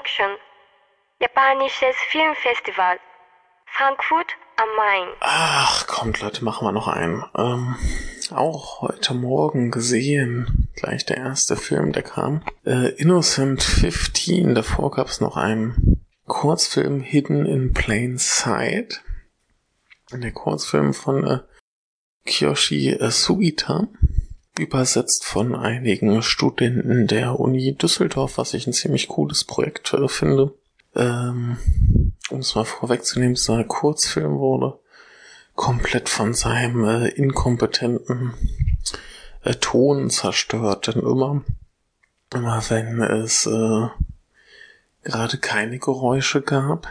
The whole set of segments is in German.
Connection. Japanisches Filmfestival. Frankfurt am Main. Ach, kommt Leute, machen wir noch einen. Ähm, auch heute Morgen gesehen. Gleich der erste Film, der kam. Äh, Innocent 15. Davor gab es noch einen Kurzfilm Hidden in Plain Sight. Der Kurzfilm von äh, Kiyoshi äh, Sugita. Übersetzt von einigen Studenten der Uni Düsseldorf, was ich ein ziemlich cooles Projekt äh, finde. Ähm, um es mal vorwegzunehmen, dieser Kurzfilm wurde komplett von seinem äh, inkompetenten äh, Ton zerstört. Denn immer, immer wenn es äh, gerade keine Geräusche gab,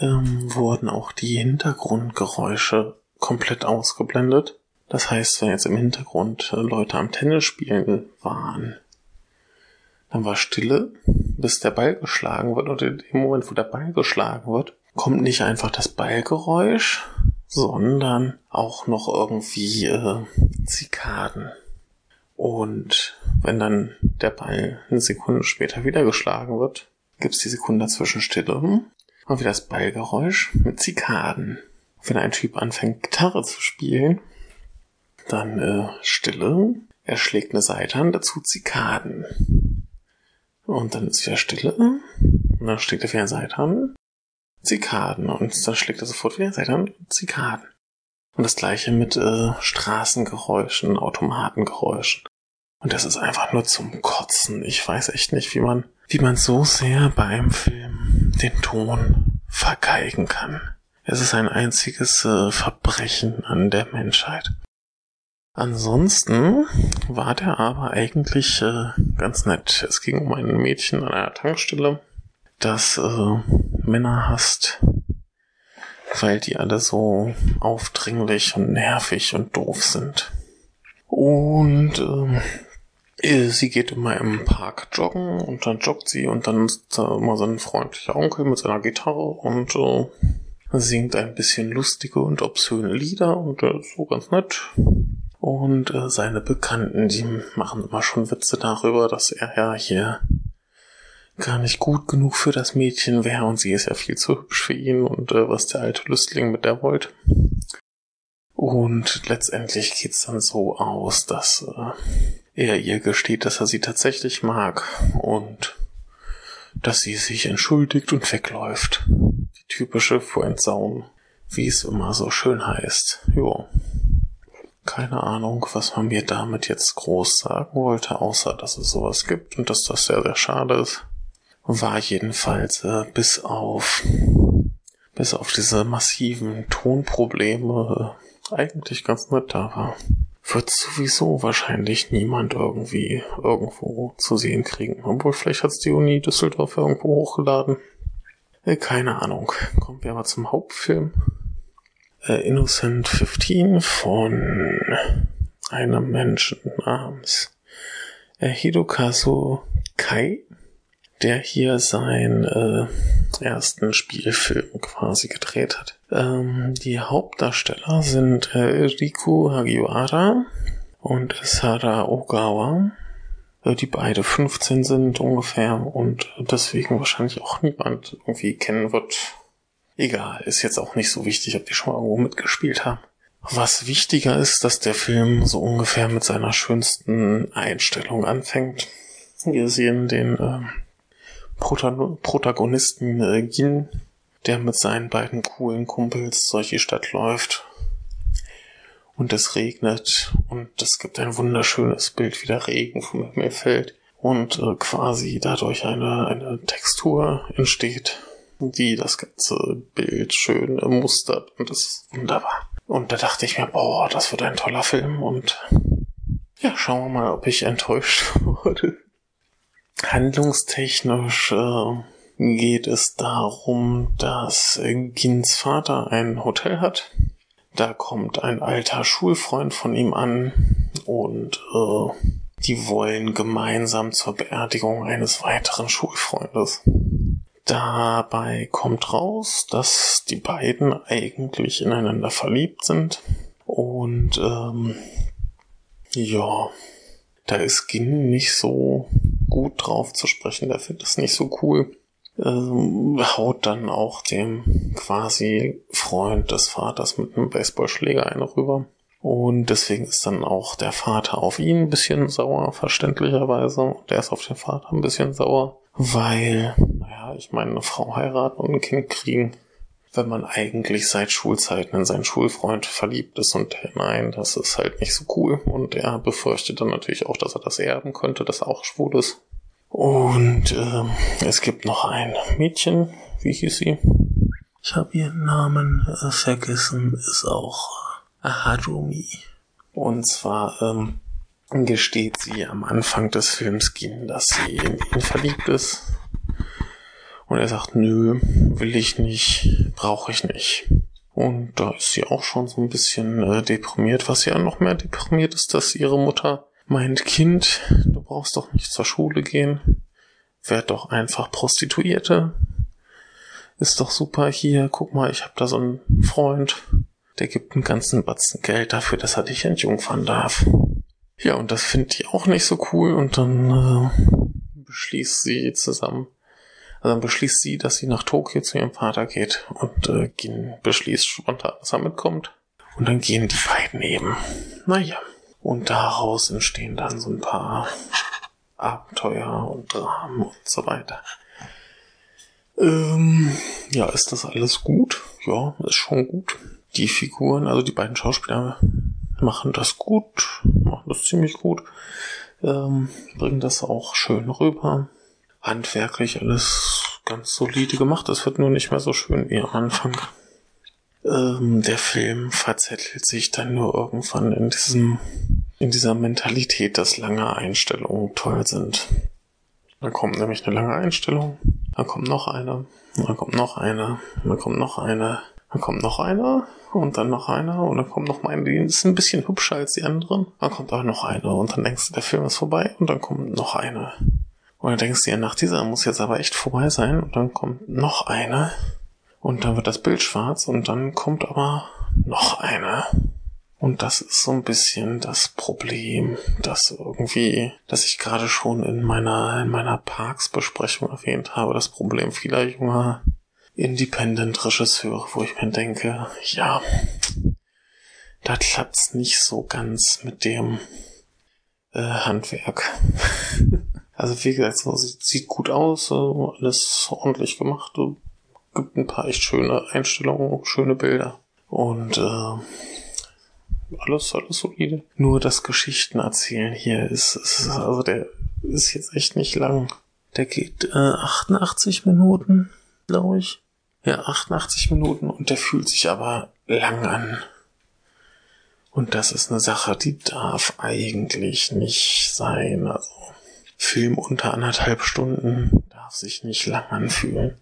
ähm, wurden auch die Hintergrundgeräusche komplett ausgeblendet. Das heißt, wenn jetzt im Hintergrund äh, Leute am Tennis spielen waren, dann war Stille, bis der Ball geschlagen wird. Und in dem Moment, wo der Ball geschlagen wird, kommt nicht einfach das Ballgeräusch, sondern auch noch irgendwie äh, Zikaden. Und wenn dann der Ball eine Sekunde später wieder geschlagen wird, gibt's die Sekunde dazwischen Stille und wieder das Ballgeräusch mit Zikaden. Wenn ein Typ anfängt, Gitarre zu spielen, dann äh, Stille, er schlägt eine Seite an, dazu Zikaden. Und dann ist wieder Stille, und dann schlägt er wieder eine Seite an, Zikaden. Und dann schlägt er sofort wieder Seite an, Zikaden. Und das gleiche mit äh, Straßengeräuschen, Automatengeräuschen. Und das ist einfach nur zum Kotzen. Ich weiß echt nicht, wie man, wie man so sehr beim Film den Ton vergeigen kann. Es ist ein einziges äh, Verbrechen an der Menschheit. Ansonsten war der aber eigentlich äh, ganz nett. Es ging um ein Mädchen an einer Tankstelle, das äh, Männer hasst, weil die alle so aufdringlich und nervig und doof sind. Und äh, sie geht immer im Park joggen und dann joggt sie und dann ist da immer so ein freundlicher Onkel mit seiner Gitarre und äh, singt ein bisschen lustige und obszöne Lieder und äh, so ganz nett. Und äh, seine Bekannten, die machen immer schon Witze darüber, dass er ja hier gar nicht gut genug für das Mädchen wäre und sie ist ja viel zu hübsch für ihn und äh, was der alte Lüstling mit der wollte. Und letztendlich geht's dann so aus, dass äh, er ihr gesteht, dass er sie tatsächlich mag und dass sie sich entschuldigt und wegläuft. Die typische Friendzone, wie es immer so schön heißt. Jo. Keine Ahnung, was man mir damit jetzt groß sagen wollte, außer dass es sowas gibt und dass das sehr, sehr schade ist. War jedenfalls äh, bis auf bis auf diese massiven Tonprobleme äh, eigentlich ganz nett da war. Wird sowieso wahrscheinlich niemand irgendwie irgendwo zu sehen kriegen. Obwohl vielleicht hat's die Uni Düsseldorf irgendwo hochgeladen. Äh, keine Ahnung. Kommen wir aber zum Hauptfilm Innocent 15 von einem Menschen namens äh, Hidokazu Kai, der hier seinen äh, ersten Spielfilm quasi gedreht hat. Ähm, die Hauptdarsteller sind äh, Riku Hagiwara und Sara Ogawa, äh, die beide 15 sind ungefähr und deswegen wahrscheinlich auch niemand irgendwie kennen wird, Egal, ist jetzt auch nicht so wichtig, ob die schon mal irgendwo mitgespielt haben. Was wichtiger ist, dass der Film so ungefähr mit seiner schönsten Einstellung anfängt. Wir sehen den äh, Prota Protagonisten äh, Gin, der mit seinen beiden coolen Kumpels durch die Stadt läuft. Und es regnet und es gibt ein wunderschönes Bild, wie der Regen vom Himmel fällt und äh, quasi dadurch eine, eine Textur entsteht, die das ganze Bild schön mustert und das ist wunderbar. Und da dachte ich mir, boah, das wird ein toller Film und ja, schauen wir mal, ob ich enttäuscht wurde. Handlungstechnisch äh, geht es darum, dass Gins Vater ein Hotel hat. Da kommt ein alter Schulfreund von ihm an und äh, die wollen gemeinsam zur Beerdigung eines weiteren Schulfreundes. Dabei kommt raus, dass die beiden eigentlich ineinander verliebt sind. Und ähm, ja, da ist Gin nicht so gut drauf zu sprechen. Der findet es nicht so cool. ähm, haut dann auch dem quasi Freund des Vaters mit einem Baseballschläger eine rüber. Und deswegen ist dann auch der Vater auf ihn ein bisschen sauer, verständlicherweise. Der ist auf den Vater ein bisschen sauer, weil, naja, ich meine, eine Frau heiraten und ein Kind kriegen, wenn man eigentlich seit Schulzeiten in seinen Schulfreund verliebt ist und nein, das ist halt nicht so cool. Und er befürchtet dann natürlich auch, dass er das erben könnte, das auch schwul ist. Und ähm, es gibt noch ein Mädchen, wie hieß sie? Ich habe ihren Namen äh, vergessen, ist auch Ahadumi. Und zwar ähm, gesteht sie am Anfang des Films Gin, dass sie in ihn verliebt ist. Und er sagt, nö, will ich nicht, brauche ich nicht. Und da ist sie auch schon so ein bisschen äh, deprimiert. Was ja noch mehr deprimiert ist, dass ihre Mutter meint, Kind, du brauchst doch nicht zur Schule gehen. Werd doch einfach Prostituierte. Ist doch super hier. Guck mal, ich habe da so einen Freund. Der gibt einen ganzen Batzen Geld dafür, dass er dich entjungfern darf. Ja, und das findet die auch nicht so cool und dann äh, beschließt sie zusammen, also dann beschließt sie, dass sie nach Tokio zu ihrem Vater geht und äh, Gin beschließt spontan, dass er mitkommt. Und dann gehen die beiden eben. Naja. Und daraus entstehen dann so ein paar Abenteuer und Dramen und so weiter. Ähm, ja, ist das alles gut? Ja, ist schon gut. Die Figuren, also die beiden Schauspieler machen das gut, machen das ziemlich gut, ähm, bringen das auch schön rüber. Handwerklich alles ganz solide gemacht. Es wird nur nicht mehr so schön wie am Anfang. Ähm, der Film verzettelt sich dann nur irgendwann in diesem, in dieser Mentalität, dass lange Einstellungen toll sind. Dann kommt nämlich eine lange Einstellung, dann kommt noch eine, dann kommt noch eine, dann kommt noch eine, dann kommt noch eine und dann noch eine und dann kommt noch mal eine, die ist ein bisschen hübscher als die anderen. Dann kommt auch noch eine und dann denkst du, der Film ist vorbei und dann kommt noch eine. Und dann denkst du ja, nach dieser muss jetzt aber echt vorbei sein und dann kommt noch eine und dann wird das Bild schwarz und dann kommt aber noch eine. Und das ist so ein bisschen das Problem, dass irgendwie, dass ich gerade schon in meiner, in meiner Parks-Besprechung erwähnt habe, das Problem vieler junger Independent-Regisseure, wo ich mir denke, ja, da klappt's nicht so ganz mit dem äh, Handwerk. also wie gesagt, so sieht, sieht gut aus, alles ordentlich gemacht, gibt ein paar echt schöne Einstellungen, schöne Bilder und äh, alles, alles solide. Nur das Geschichten erzählen hier ist, ist also der ist jetzt echt nicht lang. Der geht äh, 88 Minuten, glaube ich. Ja, 88 Minuten und der fühlt sich aber lang an. Und das ist eine Sache, die darf eigentlich nicht sein. Also Film unter anderthalb Stunden darf sich nicht lang anfühlen.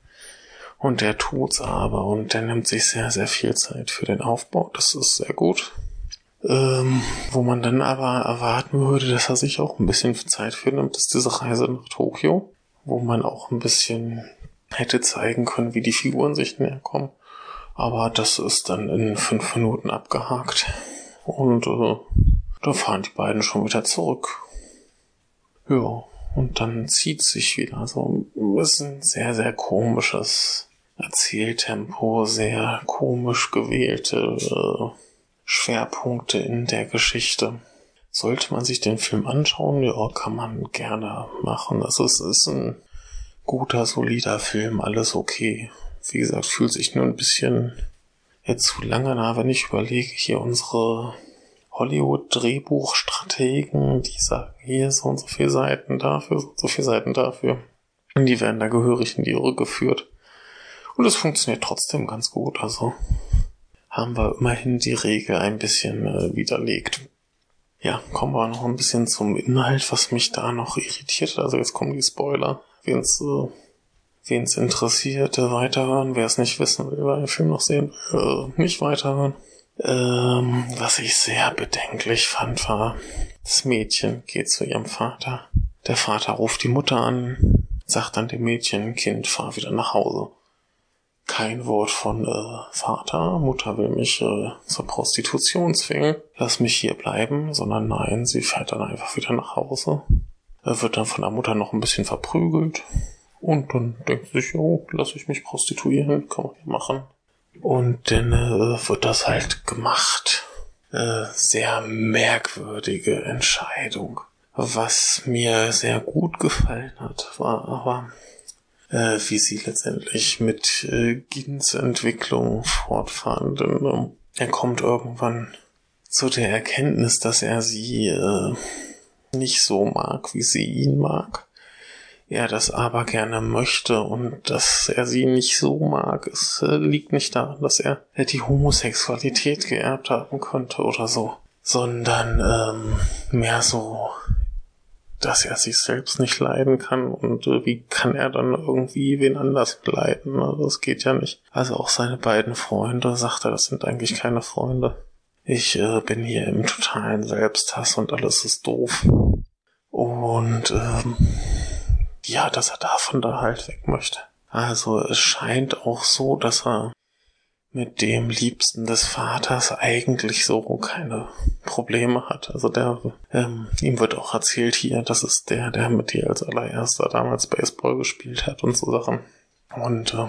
Und der tut's aber und der nimmt sich sehr, sehr viel Zeit für den Aufbau. Das ist sehr gut. Ähm, wo man dann aber erwarten würde, dass er sich auch ein bisschen Zeit für nimmt, ist diese Reise nach Tokio, wo man auch ein bisschen hätte zeigen können, wie die Figuren sich näher kommen. Aber das ist dann in fünf Minuten abgehakt. Und äh, da fahren die beiden schon wieder zurück. Ja, und dann zieht sich wieder. Also ist ein sehr, sehr komisches Erzähltempo, sehr komisch gewählte äh, Schwerpunkte in der Geschichte. Sollte man sich den Film anschauen, ja, kann man gerne machen. Also es ist ein guter, solider Film, alles okay. Wie gesagt, fühlt sich nur ein bisschen jetzt zu lange an, wenn ich überlege, hier unsere Hollywood-Drehbuchstrategen, die sagen hier so und so viele Seiten dafür, so, so viele Seiten dafür. Und die werden da gehörig in die Irre geführt. Und es funktioniert trotzdem ganz gut, also haben wir immerhin die Regel ein bisschen äh, widerlegt. Ja, kommen wir noch ein bisschen zum Inhalt, was mich da noch irritiert. Also jetzt kommen die Spoiler. Wen's, äh, wen's interessiert, äh, weiterhören. Wer es nicht wissen will, wer den Film noch sehen, äh, nicht weiterhören. Ähm, was ich sehr bedenklich fand, war, das Mädchen geht zu ihrem Vater. Der Vater ruft die Mutter an, sagt dann dem Mädchen, Kind, fahr wieder nach Hause kein Wort von äh, Vater, Mutter will mich äh, zur Prostitution zwingen, lass mich hier bleiben, sondern nein, sie fährt dann einfach wieder nach Hause. Er wird dann von der Mutter noch ein bisschen verprügelt Und dann denkt sie sich, oh, lass ich mich prostituieren, kann man ja machen. Und dann äh, wird das halt gemacht. Äh, sehr merkwürdige Entscheidung. Was mir sehr gut gefallen hat, war aber, äh, wie sie letztendlich mit äh, Gins Entwicklung fortfahren. Denn äh, er kommt irgendwann zu der Erkenntnis, dass er sie äh, nicht so mag, wie sie ihn mag er das aber gerne möchte und dass er sie nicht so mag. Es äh, liegt nicht daran, dass er die Homosexualität geerbt haben könnte oder so, sondern ähm, mehr so, dass er sich selbst nicht leiden kann und äh, wie kann er dann irgendwie wen anders leiden? Also das geht ja nicht. Also auch seine beiden Freunde, sagt er, das sind eigentlich keine Freunde. Ich äh, bin hier im totalen Selbsthass und alles ist doof. Und ähm, ja, dass er davon da halt weg möchte. Also es scheint auch so, dass er mit dem Liebsten des Vaters eigentlich so keine Probleme hat. Also der, ähm, ihm wird auch erzählt hier, das ist der, der mit dir als allererster damals Baseball gespielt hat und so Sachen. Und äh,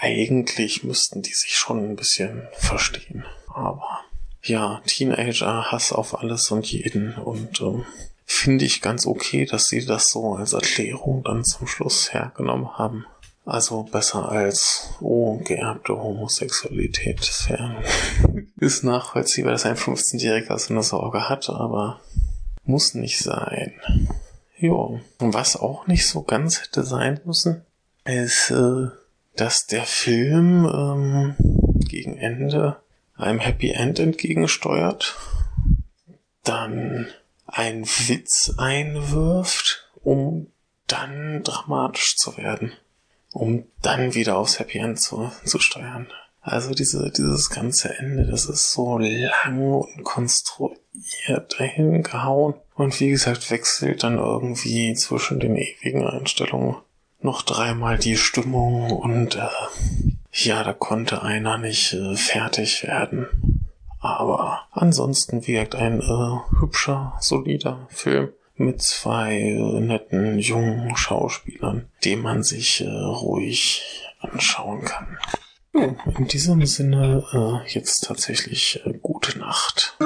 eigentlich müssten die sich schon ein bisschen verstehen. Aber ja, Teenager, Hass auf alles und jeden und ähm, finde ich ganz okay, dass sie das so als Erklärung dann zum Schluss hergenommen haben. Also besser als, oh, geerbte Homosexualität. Das wäre, ist nachvollziehbar, dass ein 15-Jähriger so eine Sorge hat, aber muss nicht sein. Jo. Und was auch nicht so ganz hätte sein müssen, ist, äh, dass der Film ähm, gegen Ende einem Happy End entgegensteuert. Dann einen Witz einwirft, um dann dramatisch zu werden, um dann wieder aufs Happy End zu, zu steuern. Also diese, dieses ganze Ende, das ist so lang und konstruiert dahin gehauen. Und wie gesagt, wechselt dann irgendwie zwischen den ewigen Einstellungen noch dreimal die Stimmung und äh, ja, da konnte einer nicht äh, fertig werden. Aber ansonsten wirkt ein äh, hübscher, solider Film mit zwei äh, netten jungen Schauspielern, den man sich äh, ruhig anschauen kann. in diesem Sinne äh, jetzt tatsächlich äh, gute Nacht.